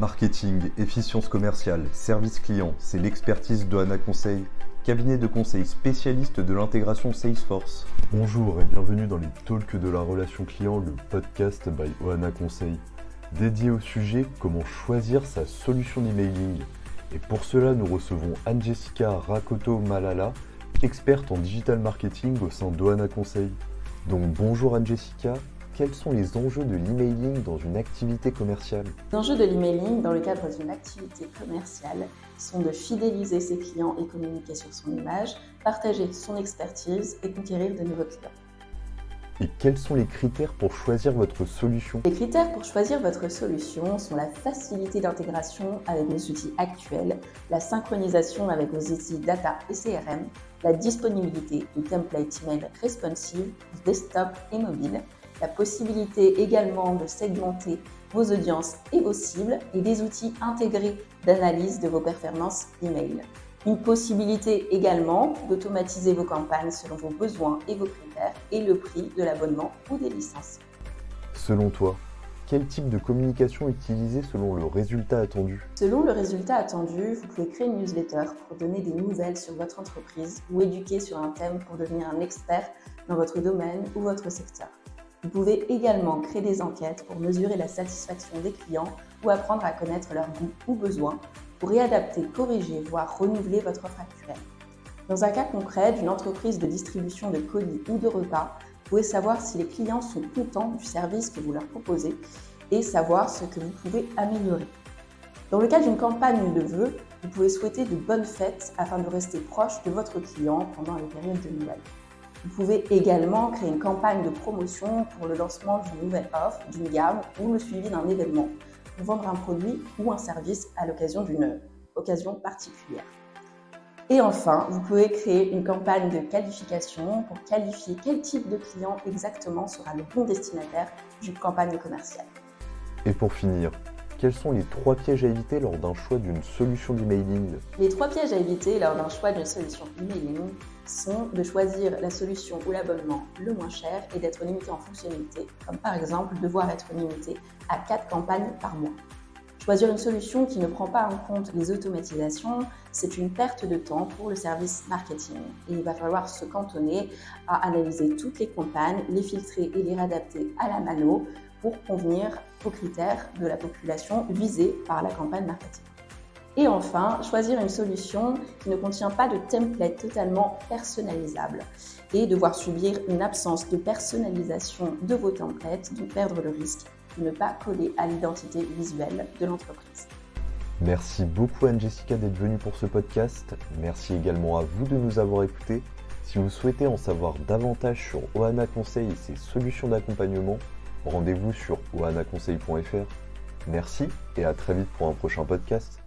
Marketing, efficience commerciale, service client, c'est l'expertise de Hana Conseil, cabinet de conseil spécialiste de l'intégration Salesforce. Bonjour et bienvenue dans les Talks de la relation client, le podcast by Ohana Conseil, dédié au sujet comment choisir sa solution d'emailing. Et pour cela, nous recevons Anne-Jessica Rakoto-Malala, experte en digital marketing au sein d'Ohana Conseil. Donc bonjour Anne-Jessica, quels sont les enjeux de l'emailing dans une activité commerciale? Les enjeux de l'emailing dans le cadre d'une activité commerciale sont de fidéliser ses clients et communiquer sur son image, partager son expertise et conquérir de nouveaux clients. Et quels sont les critères pour choisir votre solution? Les critères pour choisir votre solution sont la facilité d'intégration avec les outils actuels, la synchronisation avec vos outils data et CRM, la disponibilité de templates email responsive, desktop et mobile, la possibilité également de segmenter vos audiences et vos cibles et des outils intégrés d'analyse de vos performances email. Une possibilité également d'automatiser vos campagnes selon vos besoins et vos critères et le prix de l'abonnement ou des licences. Selon toi, quel type de communication utiliser selon le résultat attendu? Selon le résultat attendu, vous pouvez créer une newsletter pour donner des nouvelles sur votre entreprise ou éduquer sur un thème pour devenir un expert dans votre domaine ou votre secteur. Vous pouvez également créer des enquêtes pour mesurer la satisfaction des clients ou apprendre à connaître leurs goûts ou besoins pour réadapter, corriger, voire renouveler votre offre actuelle. Dans un cas concret d'une entreprise de distribution de colis ou de repas, vous pouvez savoir si les clients sont contents du service que vous leur proposez et savoir ce que vous pouvez améliorer. Dans le cas d'une campagne de vœux, vous pouvez souhaiter de bonnes fêtes afin de rester proche de votre client pendant les périodes de Noël. Vous pouvez également créer une campagne de promotion pour le lancement d'une nouvelle offre, d'une gamme ou le suivi d'un événement pour vendre un produit ou un service à l'occasion d'une occasion particulière. Et enfin, vous pouvez créer une campagne de qualification pour qualifier quel type de client exactement sera le bon destinataire d'une campagne commerciale. Et pour finir, quels sont les trois pièges à éviter lors d'un choix d'une solution d'emailing? Les trois pièges à éviter lors d'un choix d'une solution emailing sont de choisir la solution ou l'abonnement le moins cher et d'être limité en fonctionnalité, comme par exemple devoir être limité à 4 campagnes par mois. Choisir une solution qui ne prend pas en compte les automatisations, c'est une perte de temps pour le service marketing. Et il va falloir se cantonner à analyser toutes les campagnes, les filtrer et les réadapter à la mano pour convenir aux critères de la population visée par la campagne marketing. Et enfin, choisir une solution qui ne contient pas de template totalement personnalisable et devoir subir une absence de personnalisation de vos templates, donc perdre le risque de ne pas coller à l'identité visuelle de l'entreprise. Merci beaucoup Anne-Jessica d'être venue pour ce podcast. Merci également à vous de nous avoir écoutés. Si vous souhaitez en savoir davantage sur Ohana Conseil et ses solutions d'accompagnement, rendez-vous sur ohanaconseil.fr. Merci et à très vite pour un prochain podcast.